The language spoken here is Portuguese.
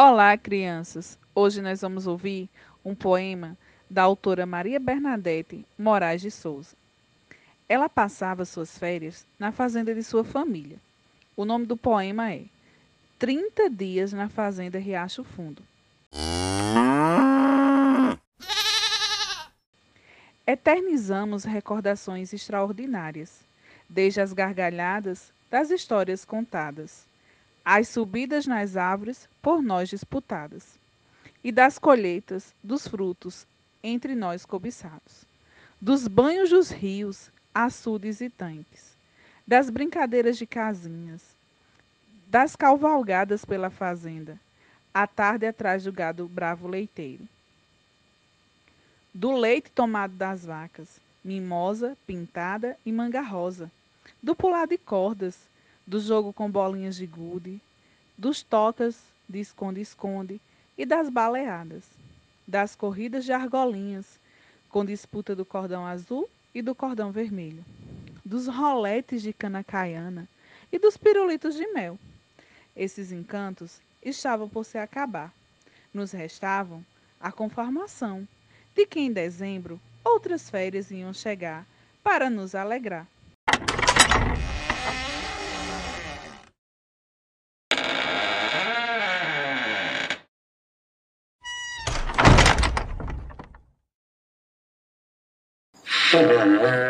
Olá, crianças! Hoje nós vamos ouvir um poema da autora Maria Bernadette Moraes de Souza. Ela passava suas férias na fazenda de sua família. O nome do poema é 30 Dias na Fazenda Riacho Fundo. Eternizamos recordações extraordinárias, desde as gargalhadas das histórias contadas as subidas nas árvores por nós disputadas, e das colheitas dos frutos entre nós cobiçados, dos banhos dos rios, açudes e tanques, das brincadeiras de casinhas, das cavalgadas pela fazenda, à tarde atrás do gado bravo leiteiro, do leite tomado das vacas, mimosa, pintada e manga rosa, do pular de cordas, do jogo com bolinhas de gude, dos tocas de esconde-esconde e das baleadas, das corridas de argolinhas, com disputa do cordão azul e do cordão vermelho, dos roletes de cana caiana e dos pirulitos de mel. Esses encantos estavam por se acabar. Nos restavam a conformação de que em dezembro outras férias iam chegar para nos alegrar. أشهد أن لا